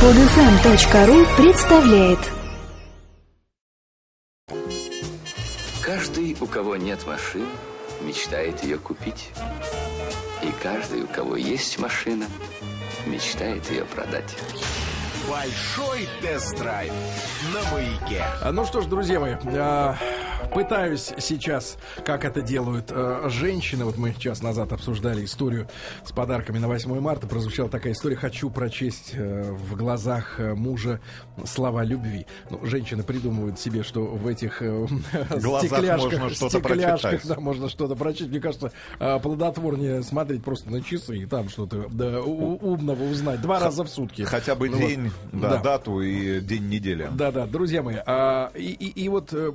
Подфм.ру представляет Каждый, у кого нет машины, мечтает ее купить. И каждый, у кого есть машина, мечтает ее продать. Большой тест-драйв на маяке. А, Ну что ж, друзья мои, а, пытаюсь сейчас, как это делают а, женщины. Вот мы час назад обсуждали историю с подарками на 8 марта. Прозвучала такая история. Хочу прочесть э, в глазах э, мужа слова любви. Ну, женщины придумывают себе, что в этих э, стекляшках, можно что-то стекляшках, прочитать. да, можно что-то прочесть. Мне кажется, а, плодотворнее смотреть просто на часы и там что-то да, умного узнать. Два раза в сутки. Хотя бы Ну вот. день, да, Да. дату и день недели. Да, да, друзья мои, а, и, и, и вот э,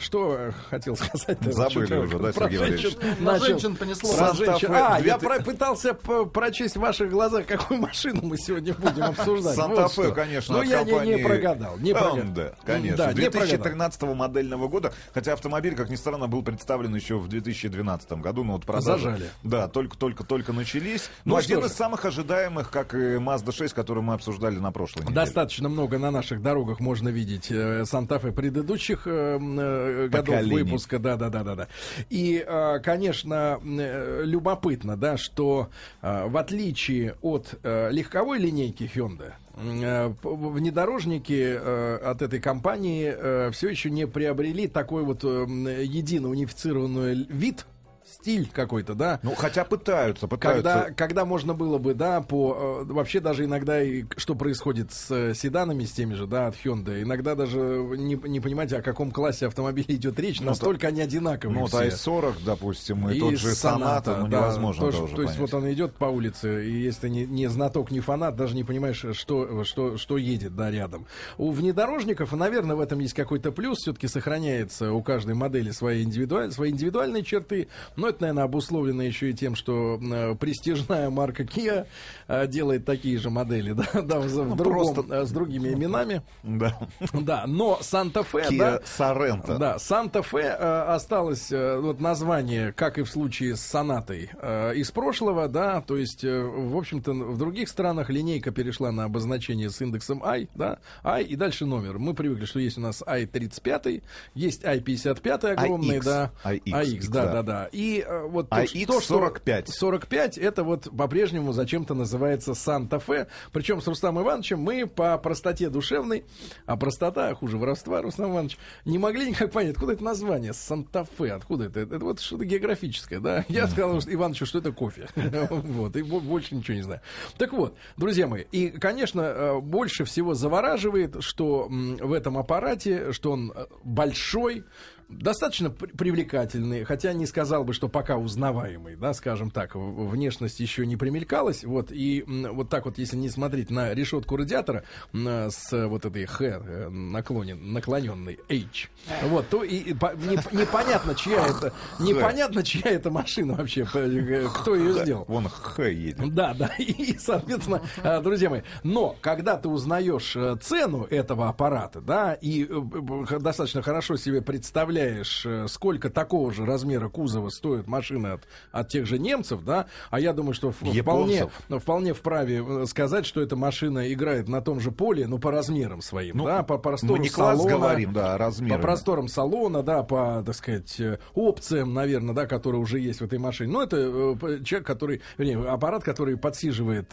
что э, хотел сказать? Забыли уже, да, Сергей Валерьевич? На женщин понесло. Женщин. А, я 2000 про- пытался прочесть в ваших глазах, какую машину мы сегодня будем обсуждать. Санта-Фе, конечно, Ну, от я не, компании не прогадал. Не прогадал. Honda, конечно. Да, не прогадал. 2013 модельного года, хотя автомобиль, как ни странно, был представлен еще в 2012 году, но вот продажи... Зажали. Да, только-только-только начались. Ну Ну, что один же. из самых ожидаемых, как и Mazda 6, который мы обсуждали на прошлой неделе. Достаточно много на наших дорогах можно видеть э, Санта-Фе предыдущих э, э, годов Поколений. выпуска. Да, да, да, да, да. И, э, конечно, э, любопытно, да, что э, в отличие от э, легковой линейки Hyundai, э, внедорожники э, от этой компании все еще не приобрели такой вот э, едино унифицированный вид, стиль какой-то, да, Ну, хотя пытаются, пытаются. когда, когда можно было бы, да, по э, вообще даже иногда и что происходит с э, седанами, с теми же, да, от Hyundai, иногда даже не, не понимаете, о каком классе автомобилей идет речь, настолько они одинаковые. Ну, вот все. i40, допустим, и, тот же Соната, ну, да, невозможно тоже, тоже То есть понять. вот он идет по улице, и если ты не, не знаток, не фанат, даже не понимаешь, что, что, что едет, да, рядом. У внедорожников, наверное, в этом есть какой-то плюс, все-таки сохраняется у каждой модели свои, индивидуаль, свои индивидуальные черты, но это, наверное, обусловлено еще и тем, что э, престижная марка Kia э, делает такие же модели, да, да, в, в другом, просто- э, с другими именами. Да. Да, но Санта-Фе, Kia да, Sorento. да, Санта-Фе осталось вот название, как и в случае с Сонатой, из прошлого, да, то есть, в общем-то, в других странах линейка перешла на обозначение с индексом I, да, I и дальше номер. Мы привыкли, что есть у нас I-35, есть I-55 огромный, IX, да, IX, да, да. да, да. И э, вот то, IX то, что 45. 45 это вот по-прежнему зачем-то называется Санта-Фе. Причем с Рустамом Ивановичем мы по простоте душевной, а простота хуже воровства, Рустам Иванович, не могли никак понять, откуда это название Санта-Фе, откуда это? Это вот что-то географическое, да? Я сказал что Ивановичу, что это кофе. Вот, и бо- больше ничего не знаю. Так вот, друзья мои, и, конечно, э, больше всего завораживает, что в этом аппарате, что он э, большой, достаточно при- привлекательный, хотя не сказал бы, что пока узнаваемый, да, скажем так, внешность еще не примелькалась, вот, и вот так вот, если не смотреть на решетку радиатора с вот этой Х э, наклонен, наклоненной H, вот, то и, и по- не- непонятно, чья это, непонятно, чья это машина вообще, э, кто ее сделал. Вон Х едет. Да, да, и, соответственно, э, друзья мои, но когда ты узнаешь цену этого аппарата, да, и достаточно хорошо себе представляешь, э, сколько такого же размера кузова стоит машина от, от тех же немцев, да, а я думаю, что вполне, вполне вправе э, сказать, что эта машина играет на том же поле, ну, по размерам своим, Ну, да, по простору Мы не класс салона, говорим, да, а по просторам салона, да, по, так сказать, э, опциям, наверное, да, которые уже есть в этой машине. Ну, это человек, который, вернее, аппарат, который подсиживает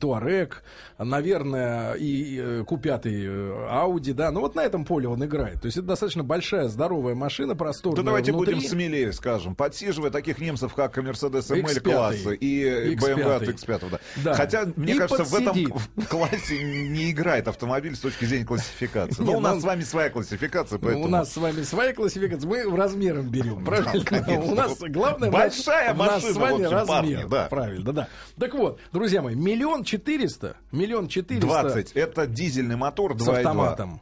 Туарек, наверное, и Q5 э, Audi, да. Ну, вот на этом поле он играет. То есть это достаточно большая, здоровая машина, просторная Да давайте внутри. будем смелее, скажем, подсиживая таких немцев, как Mercedes ML X5. класса и X5. BMW от X5. Да. Да. Хотя, мне И кажется, в этом подсидит. в классе не играет автомобиль с точки зрения классификации. Но у нас ну, с вами своя классификация, Ну, поэтому... У нас с вами своя классификация, мы размером берем, правильно? конечно. У нас главное... Большая у нас машина, с вами размер. Правильно, да. Так вот, друзья мои, миллион четыреста, миллион четыреста... 20. Это дизельный мотор 2.2. с автоматом.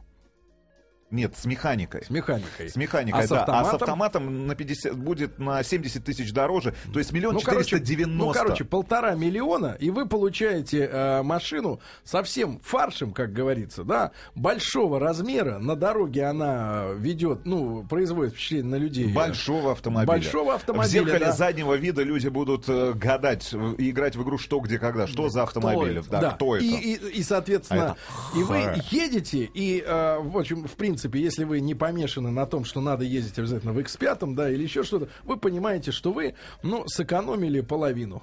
Нет, с механикой. С механикой. С механикой, А с да. А с автоматом? автоматом на 50, будет на 70 тысяч дороже. То есть миллион Ну, короче, 490. ну, короче, полтора миллиона, и вы получаете э, машину со всем фаршем, как говорится, да, большого размера. На дороге она ведет, ну, производит впечатление на людей. Большого автомобиля. Большого автомобиля, В зеркале да. заднего вида люди будут э, гадать э, и играть в игру что, где, когда. Что за автомобиль? это? Да, кто это? И, и, и, соответственно, А и вы это- едете, и, э, в общем, в принципе, если вы не помешаны на том, что надо ездить обязательно в X5, да, или еще что-то, вы понимаете, что вы, ну, сэкономили половину.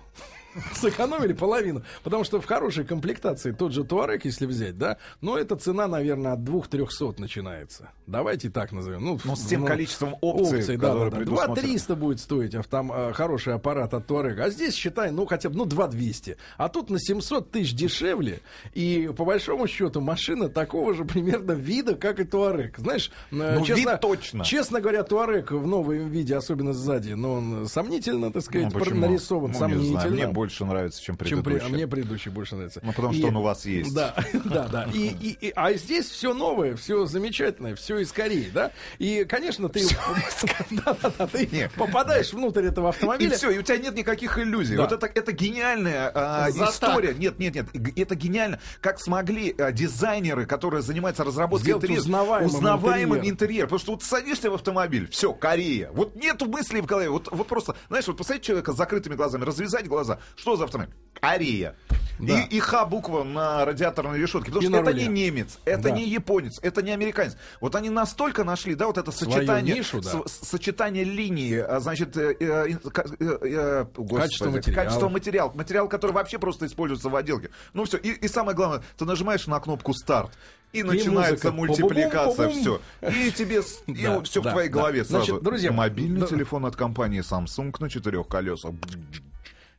Сэкономили половину. Потому что в хорошей комплектации тот же Туарек, если взять, да, ну, эта цена, наверное, от 2-300 начинается. Давайте так назовем. Ну, Ну, с тем ну, количеством опций, опций, да, да, да. предусмотрены. 2-300 будет стоить автом, э, хороший аппарат от Туарега. А здесь, считай, ну, хотя бы, ну, 2-200. А тут на 700 тысяч дешевле. И, по большому счету, машина такого же примерно вида, как и Туарек. Знаешь, э, Ну, честно, вид точно. честно говоря, Туарек в новом виде, особенно сзади, но он сомнительно, так Ну, сказать, почему? нарисован. Ну, не сомнительно. знаю, мне больше нравится, чем Чем при- предыдущий. а мне предыдущий больше нравится. Ну, потому что он у вас есть. Да, да, да. И, и- и- а здесь все новое, все замечательное, все из Кореи, да? И, конечно, ты, да, да, да, ты Нет. попадаешь внутрь этого И автомобиля. все, и у тебя нет никаких иллюзий. Да. Вот это, это гениальная Затак. история. Нет, нет, нет. Это гениально. Как смогли а, дизайнеры, которые занимаются разработкой Сделать интерьера, узнаваемым узнаваемым интерьер. интерьер. Потому что вот садишься в автомобиль, все, Корея. Вот нету мыслей в голове. Вот, вот просто, знаешь, вот посмотреть человека с закрытыми глазами, развязать глаза. Что за автомобиль? Корея. Да. И, и Х буква на радиаторной решетке. Потому И что это руле. не немец, это Да. не японец, это не американец. Вот они настолько нашли, да, вот это Свою сочетание, нишу, да. с- сочетание линии, а, значит, э, э, ка- э, э, господи, Качество материала. качество материала, материал, который вообще просто используется в отделке. Ну все, и, и самое главное, ты нажимаешь на кнопку старт. И, начинается музыка. мультипликация, все. И тебе и все в твоей голове сразу. Значит, друзья, Мобильный телефон от компании Samsung на четырех колесах.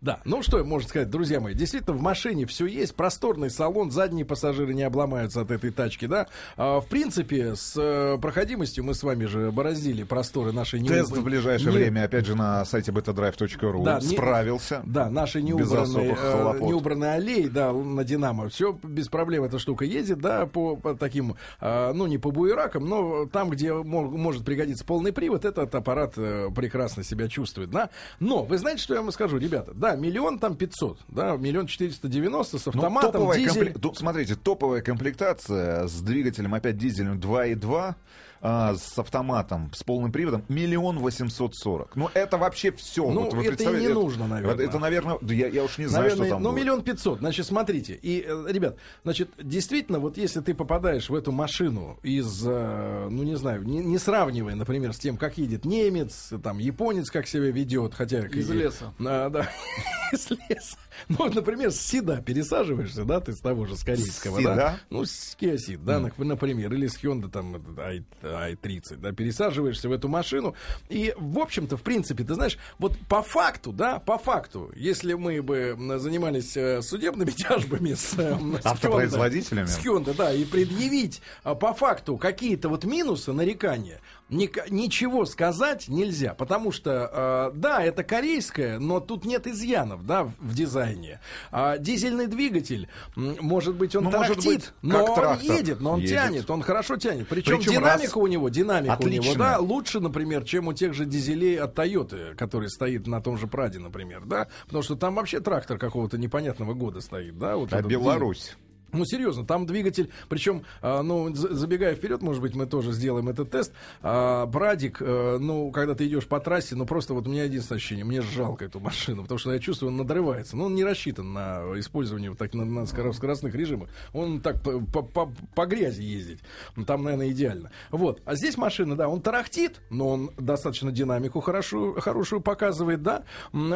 Да, ну что можно сказать, друзья мои, действительно в машине все есть, просторный салон, задние пассажиры не обломаются от этой тачки, да. А, в принципе, с э, проходимостью мы с вами же бороздили просторы нашей не Тест в ближайшее не- время, опять же, на сайте betadrive.ru. Да, не- Справился. Да, наши неубранные, э, неубранные аллеи, да, на Динамо. Все без проблем эта штука ездит, да, по, по таким, э, ну, не по буеракам, но там, где мо- может пригодиться полный привод, этот аппарат э, прекрасно себя чувствует, да. Но, вы знаете, что я вам скажу, ребята? Да, миллион там 500, да, миллион 490 с Ну, автоматом, топовая дизель. Тут, смотрите, топовая комплектация с двигателем опять дизельным 2.2 а, с автоматом, с полным приводом, миллион восемьсот сорок. Ну, это вообще все. Ну, вот вы это и не нужно, наверное. Это, наверное, да я, я уж не знаю, Наверное, что там ну, миллион пятьсот. Значит, смотрите. И, э, ребят, значит, действительно, вот если ты попадаешь в эту машину из, э, ну, не знаю, не, не сравнивая, например, с тем, как едет немец, там, японец, как себя ведет, хотя... Из и- леса. А, да, из леса. Ну, вот, например, с Сида пересаживаешься, да, ты с того же, с корейского, да? Ну, с Kia Ceed, да, нап- например, или с Hyundai, там, i, 30 да, пересаживаешься в эту машину, и, в общем-то, в принципе, ты знаешь, вот по факту, да, по факту, если мы бы занимались э, судебными тяжбами с, э, с Автопроизводителями? С Hyundai, да, и предъявить а, по факту какие-то вот минусы, нарекания, ника- ничего сказать нельзя, потому что, э, да, это корейское, но тут нет изъянов, да, в, в дизайне. А дизельный двигатель, может быть, он Ну, может тарахтит, быть, но он трактор едет, но он едет. тянет, он хорошо тянет. Причем, Причем динамика раз- у него, динамика у него, Отличная. да, лучше, например, чем у тех же дизелей от Toyota, который стоит на том же Праде, например, да, потому что там вообще трактор какого-то непонятного года стоит, да, вот А Беларусь? Ну, серьезно, там двигатель, причем, а, ну, за- забегая вперед, может быть, мы тоже сделаем этот тест. А, Брадик, э, ну, когда ты идешь по трассе, ну, просто вот у меня единственное ощущение, мне жалко эту машину, потому что я чувствую, он надрывается. Ну, он не рассчитан на использование вот так на, на скоро- скоростных режимах. Он так по, по- по- грязи ездить. Ну, Там, наверное, идеально. Вот. А здесь машина, да, он тарахтит, но он достаточно динамику хорошую, хорошую показывает, да.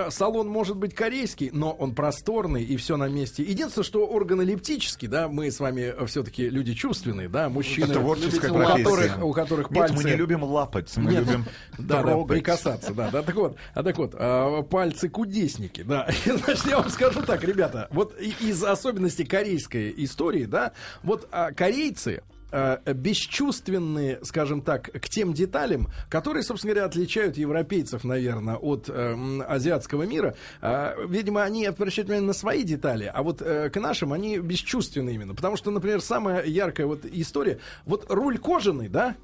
Салон может быть корейский, но он просторный и все на месте. Единственное, что органолептический, да, мы с вами все-таки люди чувственные, да, мужчины, Это творческая у которых, у которых Нет, пальцы... мы не любим лапать, мы Нет, любим да, да, прикасаться, да, да, так вот, а так вот, а, пальцы кудесники, да, значит, я вам скажу так, ребята, вот из особенностей корейской истории, да, вот а, корейцы э, бесчувственны, скажем так, к тем деталям, которые, собственно говоря, отличают европейцев, наверное, от э, азиатского мира. Э, видимо, они обращают внимание на свои детали, а вот э, к нашим они бесчувственны именно. Потому что, например, самая яркая вот история, вот руль кожаный, да,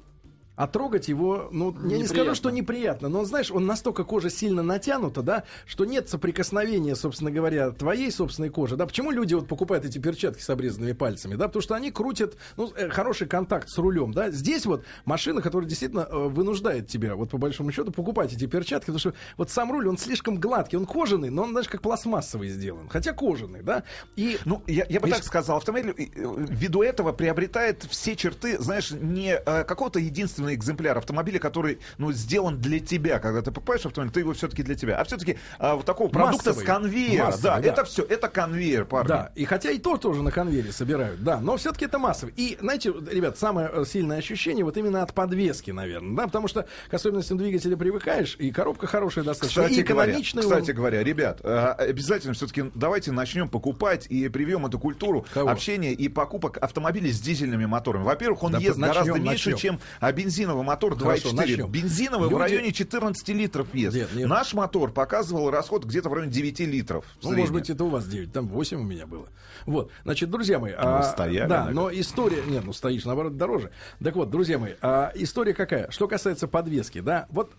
а трогать его, ну, я не Неприятно. скажу, что неприятно, но, знаешь, он настолько кожа сильно натянута, да, что нет соприкосновения, собственно говоря, твоей собственной кожи, да. Почему люди вот покупают эти перчатки с обрезанными пальцами, да, потому что они крутят, ну, э, хороший контакт с рулем, да. Здесь вот машина, которая действительно э, вынуждает тебя, вот по большому счету, покупать эти перчатки, потому что вот сам руль, он слишком гладкий, он кожаный, но он, знаешь, как пластмассовый сделан, хотя кожаный, да. И Ну, я, я бы И так сказал, автомобиль э, ввиду этого приобретает все черты, знаешь, не какого-то единственного экземпляра автомобиля, который, ну, сделан для тебя. Когда ты покупаешь автомобиль, ты его все-таки для тебя. А все-таки вот такого продукта Массовый. с конвейера. Массовый, да, да. это все, это конвейер, парни. Да, и хотя и то тоже на конвейере собирают, да, но все-таки это массово. И, знаете, ребят, самое э, сильное ощущение вот именно от подвески, наверное, да, потому что к особенностям двигателя привыкаешь, и коробка хорошая достаточно, Кстати и говоря, экономичная. кстати он- говоря, ребят, э, обязательно все-таки давайте начнем покупать и привьем эту культуру Кого? общения и покупок автомобилей с дизельными моторами. Во-первых, он Да, ест начнем, гораздо начнем. меньше, чем а, бензиновый мотор Хорошо, 2.4. начнем. Бензиновый в Люди- районе 14 литров ест. Нет, нет. Наш мотор показывал расход где-то в районе 9 литров. в Ну, может быть, это у вас 9, там 8 у меня было. Вот, значит, друзья мои, а, стояли, да, наверное. но история, нет, ну стоишь, наоборот, дороже. Так вот, друзья мои, а, история какая? Что касается подвески, да, вот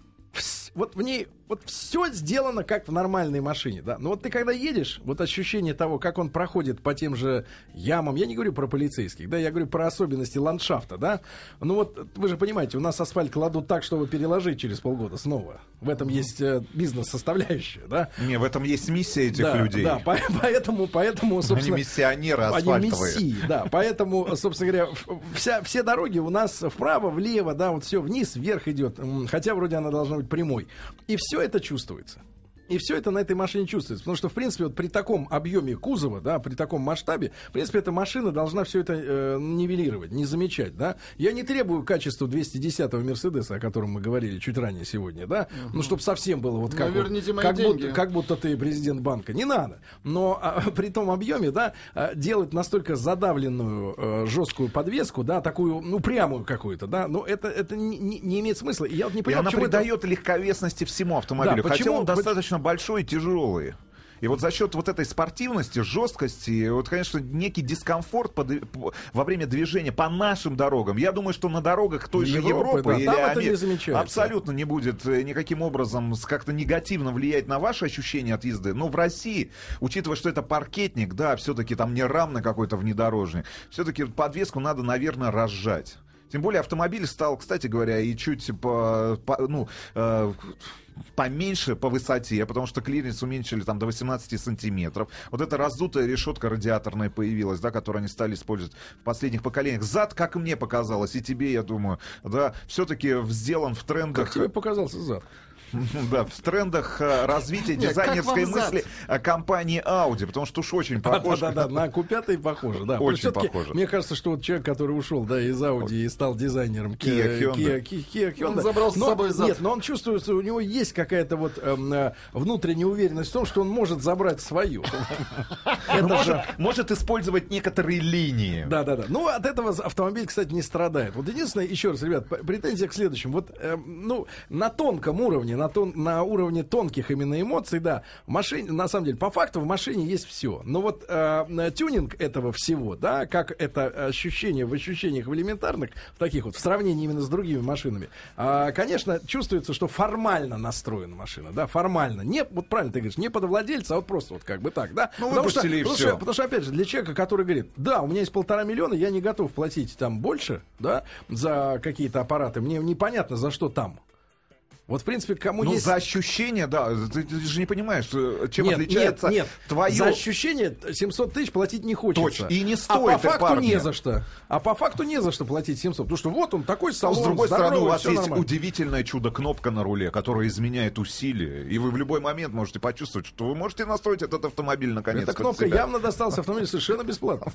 вот в ней вот все сделано как в нормальной машине, да. Но вот ты когда едешь, вот ощущение того, как он проходит по тем же ямам, я не говорю про полицейских, да, я говорю про особенности ландшафта, да. Ну вот вы же понимаете, у нас асфальт кладут так, чтобы переложить через полгода снова. В этом есть э, бизнес-составляющая, да. Не, в этом есть миссия этих да, людей. Да, по- поэтому, поэтому, Они собственно... миссионеры Они асфальтовые. мессии, да. Поэтому, собственно говоря, вся, все дороги у нас вправо, влево, да, вот все вниз, вверх идет. Хотя вроде она должна быть прямой. И все это чувствуется. И все это на этой машине чувствуется. Потому что, в принципе, вот при таком объеме кузова, да, при таком масштабе, в принципе, эта машина должна все это э, нивелировать, не замечать, да. Я не требую качества 210-го Мерседеса, о котором мы говорили чуть ранее сегодня, да. Ну, чтобы совсем было вот как, Ну, вот- верните мои как, деньги. будто, как будто ты президент банка. Не надо. Но а, при том объеме, да, а, делать настолько задавленную э, жесткую подвеску, да, такую, ну, прямую какую-то, да, ну, это, это не, не- не имеет смысла. И я вот не И понимаю, она почему это- придает легковесности всему автомобилю. Да, хотя почему- он достаточно большой и тяжелый. И вот за счет вот этой спортивности, жесткости, вот, конечно, некий дискомфорт под- по- во время движения по нашим дорогам. Я думаю, что на дорогах той же Европы, да, или там это не замечается. абсолютно не будет э, никаким образом как-то негативно влиять на ваши ощущения от езды. Но в России, учитывая, что это паркетник, да, все-таки там не рамный какой-то внедорожник, все-таки подвеску надо, наверное, разжать. Тем более автомобиль стал, кстати говоря, и чуть по, по- ну, э, поменьше по высоте, потому что клиренс уменьшили там до 18 сантиметров. Вот эта раздутая решетка радиаторная появилась, да, которую они стали использовать в последних поколениях. Зад, как мне показалось, и тебе, я думаю, да, все-таки сделан в трендах... Как тебе показался зад? Да, в трендах э, развития дизайнерской мысли компании Audi, потому что уж очень похож. Да, да, да, на Q5 похоже, да. Очень похоже. Мне кажется, что вот человек, который ушел, да, из Audi и стал дизайнером Kia Hyundai. Kia, Kia, Kia Hyundai. Он забрал с собой зад. Нет, но он чувствует, что у него есть какая-то вот эм, э, внутренняя уверенность в том, что он может забрать свою. Ну, может, же... может использовать некоторые линии. Да, да, да. Ну, от этого автомобиль, кстати, не страдает. Вот единственное, еще раз, ребят, претензия к следующему. Вот, эм, ну, на тонком уровне, на, тон, на уровне тонких именно эмоций, да, в машине, на самом деле, по факту в машине есть все. Но вот э, тюнинг этого всего, да, как это ощущение в ощущениях в элементарных, в таких вот, в сравнении именно с другими машинами, а, конечно, чувствуется, что формально настроена машина, да, формально. Не, вот правильно ты говоришь, не под владельца, а вот просто вот как бы так, да. Ну, Потому что- потому что- Потому что, опять же, для человека, который говорит, да, у меня есть полтора миллиона, я не готов платить там больше, да, за какие-то аппараты, мне непонятно, за что там. Вот, в принципе, кому Ну, есть... за ощущение, да. Ты, ты же не понимаешь, э, чем нет, отличается нет, нет. твое... За ощущение 700 тысяч платить не хочется. Точно. И не а стоит, по и факту парни. не за что. А по факту не за что платить 700. Потому что вот он такой Но, салон, с другой стороны, у здоровый, вас есть нормально. удивительное чудо-кнопка на руле, которая изменяет усилие. И вы в любой момент можете почувствовать, что вы можете настроить этот автомобиль наконец Эта кнопка явно досталась автомобилю совершенно бесплатно.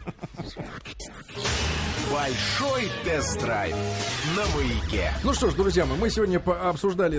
Большой тест-драйв на маяке. Ну что ж, друзья мои, мы сегодня по-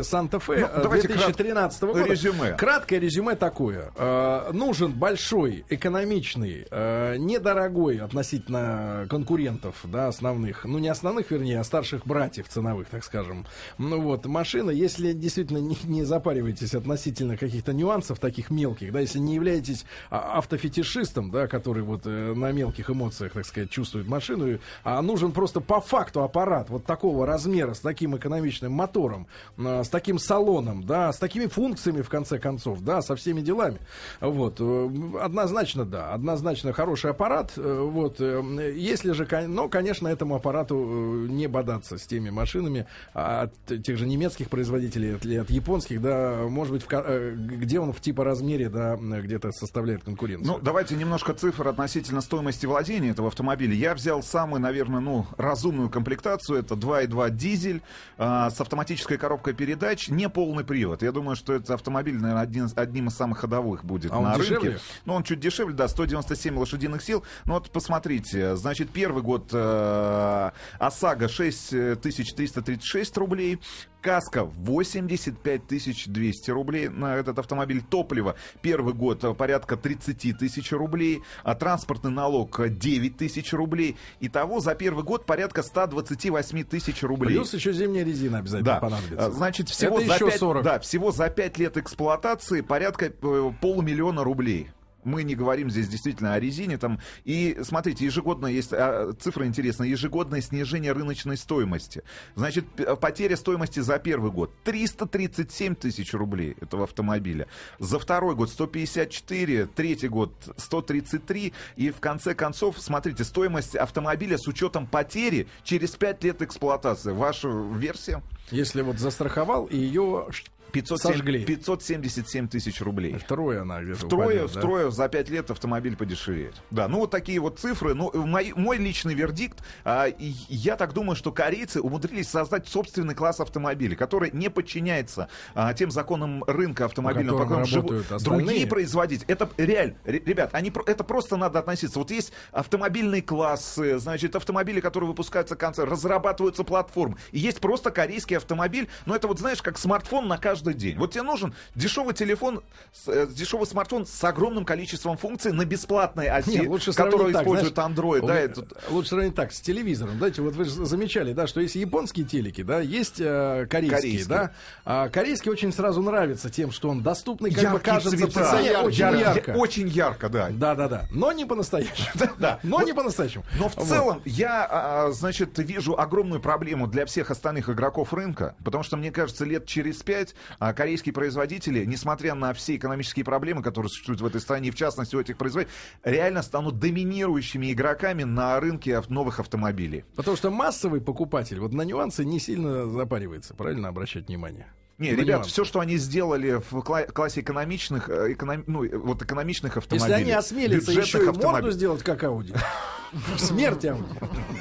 обсуждали Санта-Фе Ну, э, давайте 2013 года. резюме. Краткое резюме такое. Э, нужен большой, экономичный, э, недорогой относительно конкурентов, да, основных, ну не основных, вернее, а старших братьев ценовых, так скажем. Ну вот, машина, если действительно не, не запариваетесь относительно каких-то нюансов таких мелких, да, если не являетесь а, автофетишистом, да, который вот э, на мелких эмоциях, так сказать, чувствует машину, а нужен просто по факту аппарат вот такого размера, с таким экономичным мотором, э, с таким салоном, да, с такими функциями, в конце концов, да, со всеми делами. Вот, э, однозначно, да, однозначно хороший аппарат, э, вот, э, если же, но, конечно, этому аппарату э, не бодаться с теми машинами а от тех же немецких производителей или от японских, да, может быть, в э, где он в типа размере, да, где-то составляет конкуренцию. Ну, давайте немножко цифр относительно стоимости владения этого автомобиля. Я взял самую, наверное, ну, разумную комплектацию. Это 2.2 дизель а, с автоматической коробкой передач, не полный привод. Я думаю, что этот автомобиль, наверное, один, одним из самых ходовых будет А на дешевле? рынке. Ну, он чуть дешевле, да, 197 лошадиных сил. Ну, вот посмотрите, значит, первый год э, ОСАГО 6336 рублей, Каска 85 200 рублей на этот автомобиль. Топливо первый год порядка 30 тысяч рублей, а транспортный налог э, 9 тысяч рублей. Итого за первый год порядка 128 тысяч рублей. Плюс еще зимняя резина обязательно Да, понадобится. Значит, всего Это за, еще 5, 40. да, всего за 5 лет эксплуатации порядка э, полумиллиона рублей. Мы не говорим здесь действительно о резине. Там. И смотрите, ежегодно есть а, цифра интересная. Ежегодное снижение рыночной стоимости. Значит, потеря стоимости за первый год 337 тысяч рублей этого автомобиля. За второй год 154, третий год 133. И в конце концов, смотрите, стоимость автомобиля с учетом потери через 5 лет эксплуатации. Ваша версия? Если вот застраховал, и ее 507 Сожгли. 577 тысяч рублей. втрое она где-то Втрое, упадет, да? втрое за пять лет автомобиль подешевеет. Да, ну вот такие вот цифры. Ну, мой, мой личный вердикт, а, я так думаю, что корейцы умудрились создать собственный класс автомобилей, который не подчиняется а, тем законам рынка автомобильного, По которым живут другие производители. Это реально, ре- ребят, они, это просто надо относиться. Вот есть автомобильные классы, значит, автомобили, которые выпускаются конца, разрабатываются платформы. И есть просто корейский автомобиль, но это вот, знаешь, как смартфон на каждый день. Вот тебе нужен дешевый телефон, э, дешевый смартфон с огромным количеством функций на бесплатной оси, Нет, лучше которую так, использует знаешь, Android. Да, это- Лучше сравнить так, с телевизором. Знаете, вот вы же замечали, да, что есть японские телеки, да, есть э, корейские, Корейские. да. А корейский очень сразу нравится тем, что он доступный, как бы Яркие кажется, по цвета, цене очень яр- ярко. Очень ярко, да. Да, да, да. Но не по-настоящему. Да. Но не по-настоящему. Но в целом я, а, значит, вижу огромную проблему для всех остальных игроков рынка, потому что, мне кажется, лет через пять а, корейские производители, несмотря на все экономические проблемы, которые существуют в этой стране, и в частности у этих производителей, реально станут доминирующими игроками на рынке новых автомобилей. Потому что массовый покупатель вот на нюансы не сильно запаривается, правильно обращать внимание? Не, На ребят, все, что они сделали в кла- классе экономичных, э, эконом- ну, э, вот экономичных Если автомобилей, они осмелятся еще и морду сделать, как Ауди, смерть Ауди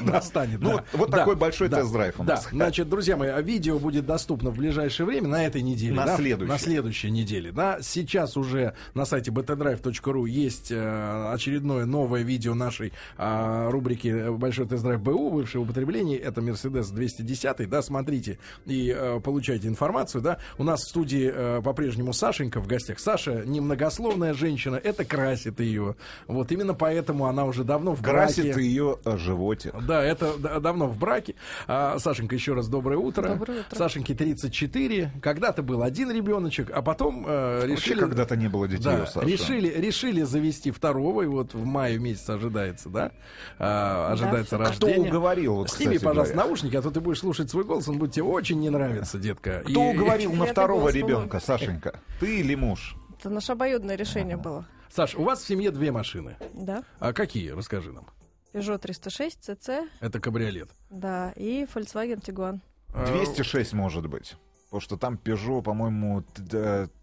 достанет. Ну, вот- такой большой тест-драйв у Да, нас. значит, друзья мои, а видео будет доступно в ближайшее время, на этой неделе. На следующей. На следующей неделе. Да, сейчас уже на сайте btdrive.ru есть э, очередное новое видео нашей а, рубрики «Большой тест-драйв БУ», бывшее употребление. Это Mercedes 210, да, смотрите и получайте информацию, да. У нас в студии э, по-прежнему Сашенька в гостях. Саша немногословная женщина, это красит ее. Вот именно поэтому она уже давно в Красит браке. ее э, животик. Да, это да- давно в браке. А, Сашенька, еще раз доброе утро. Доброе утро. Сашеньке 34. Когда-то был один ребеночек, а потом э, Вообще решили... когда-то не было детей Да, у Саши. решили, решили завести второго, и вот в мае месяце ожидается, да? А, ожидается Да. Кто рождение. уговорил, вот, Сними, кстати пожалуйста, говоря? наушники, а то ты будешь слушать свой голос, он будет тебе очень не нравиться, детка. Кто И- уговорил на Приятный второго ребенка, Сашенька? Ты или муж? Это наше обоюдное решение было. Саш, у вас в семье две машины. Да. А какие? Расскажи нам. Peugeot 306, CC, Это кабриолет. да, и Volkswagen Tiguan. А, 206 может быть. Потому что там Peugeot, по-моему,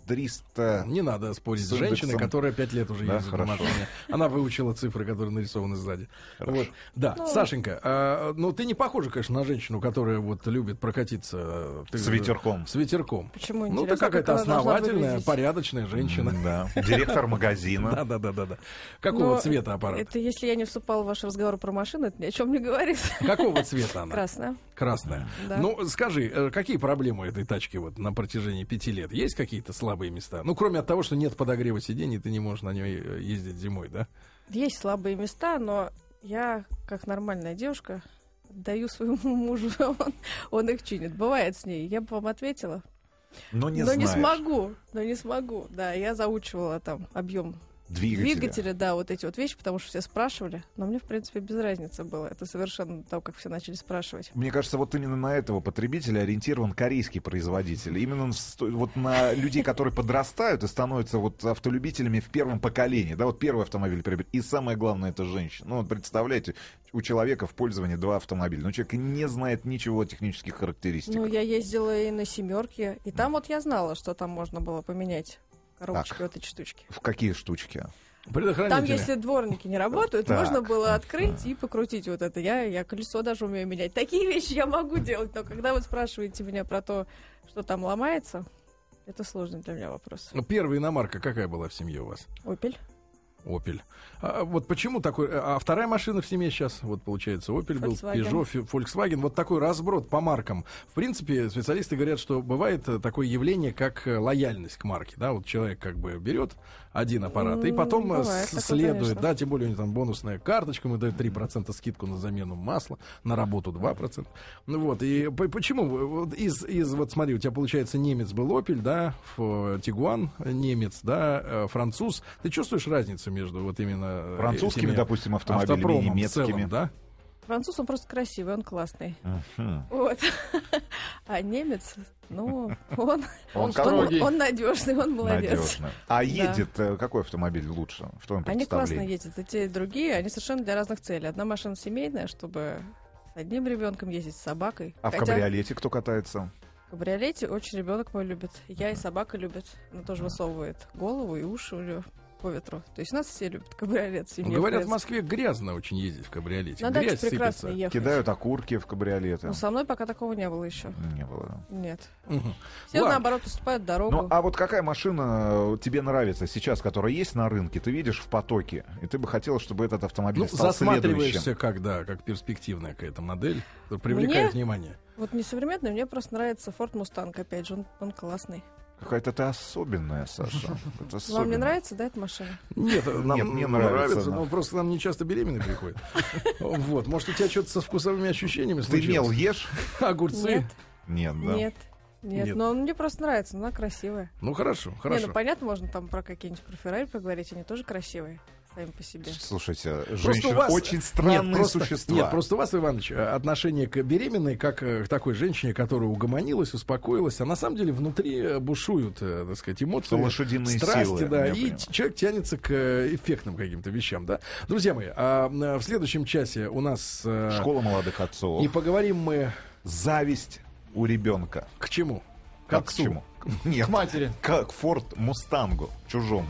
300... Не надо спорить с женщиной, которая пять лет уже Да, ездит на хорошо. машине. Она выучила цифры, которые нарисованы сзади. Вот. Да, Ну. Сашенька, а, ну ты не похожа, конечно, на женщину, которая вот любит прокатиться. Ты- С ветерком. С ветерком. Почему Ну, ты интересно, какая-то как основательная, порядочная женщина. Да. Директор магазина. Да, да, да, да, да. Какого цвета аппарат? Это если я не вступала в ваш разговор про машины, это ни о чем не говорит. Какого цвета она? Красная. Красная. Да. Ну, скажи, э, какие проблемы этой тачки вот на протяжении пяти лет? Есть какие-то слабые места? Ну, кроме от того, что нет подогрева сидений, ты не можешь на ней э, ездить зимой, да? Есть слабые места, но я, как нормальная девушка, даю своему мужу, он, он их чинит. Бывает с ней. Я бы вам ответила. Но не но не смогу. Но не смогу. Да, я заучивала там объем Двигателя. двигателя, да, вот эти вот вещи, потому что все спрашивали. Но мне, в принципе, без разницы было. Это совершенно то, как все начали спрашивать. Мне кажется, вот именно на этого потребителя ориентирован корейский производитель. Именно вот на людей, которые подрастают и становятся вот автолюбителями в первом поколении. Да, вот первый автомобиль приобрет. И самое главное, это женщина. Ну, вот представляете, у человека в пользовании два автомобиля. Но человек не знает ничего о технических характеристиках. Ну, я ездила и на семерке, и там вот я знала, что там можно было поменять коробочки Так. вот эти штучки. В какие штучки? Там, если дворники не работают, Так. можно было открыть и покрутить вот это. Я, я колесо даже умею менять. Такие вещи я могу делать, но когда вы спрашиваете меня про то, что там ломается, это сложный для меня вопрос. Ну, Первая иномарка какая была в семье у вас? Опель. Opel. А вот почему такой... А вторая машина в семье сейчас, вот получается, Opel был. Peugeot, Volkswagen. Вот такой разброд по маркам. В принципе, специалисты говорят, что бывает э, такое явление, как э, лояльность к марке. Да, вот человек как бы берет один аппарат и потом э, бывает такое, следует, конечно. да, тем более у него там бонусная карточка, ему дают 3% скидку на замену масла, на работу 2%. Ну вот, и по- почему? Вот из, из, вот смотри, у тебя получается немец был Opel, да, в Тигуан немец, да, э, француз. Ты чувствуешь разницу между вот именно э, Французскими, допустим, автомобилями и в немецкими. целом, да? Француз, он просто красивый, он классный. Мгм. Вот. А немец, ну, он, Он он, он надежный, он молодец. Надежно. А едет э, какой автомобиль лучше? В твоем Они классно ездят, и те, и другие, они совершенно для разных целей. Одна машина семейная, чтобы с одним ребенком ездить, с собакой. А в Хотя кабриолете кто катается? в кабриолете очень ребенок мой любит. Я и собака любит. Она тоже высовывает голову и уши у нее по ветру. То есть нас все любят кабриолет в семье, Ну, говорят, в принципе. Москве грязно очень ездить в кабриолете. На даче Грязь прекрасно сыпется. ехать. Кидают окурки в кабриолеты. Но со мной пока такого не было еще. Не было. Нет. Мгм. Все, Ладно. наоборот, поступают дорогу. Ну, а вот какая машина э, тебе нравится сейчас, которая есть на рынке, ты видишь в потоке, и ты бы хотела, чтобы этот автомобиль Ну, стал следующим? засматриваешься как, да, как перспективная какая-то модель, привлекает Мне? внимание. Вот не современный, мне просто нравится Ford Mustang, опять же, он, он классный. Какая-то ты особенная, Саша. Это Вам не особенная. нравится, да, эта машина? Нет, нам Нет, мне нравится, да. но просто нам не часто беременные приходят. Вот, может, у тебя что-то со вкусовыми ощущениями Ты мел случилось? ешь? Огурцы? Нет, Нет, да. нет, нет, Нет. Но мне просто нравится, она красивая. Ну, хорошо, Не, хорошо. ну понятно, можно там про какие-нибудь про Феррари поговорить, они тоже красивые сами по себе. Слушайте, Просто женщины у вас- очень странные нет, просто, существа. Нет, просто у вас, Иванович, э, отношение к беременной, как э, к такой женщине, которая угомонилась, успокоилась, а на самом деле внутри э, бушуют, так сказать, эмоции, Лошадиные страсти, силы, да, и понимаю. человек тянется к эффектным каким-то вещам, да. Друзья мои, а, в следующем часе у нас... Школа молодых отцов. И поговорим мы Зависть у ребенка. к чему? К Как к отцу. чему? Нет, К матери. как Форд Мустангу, чужому.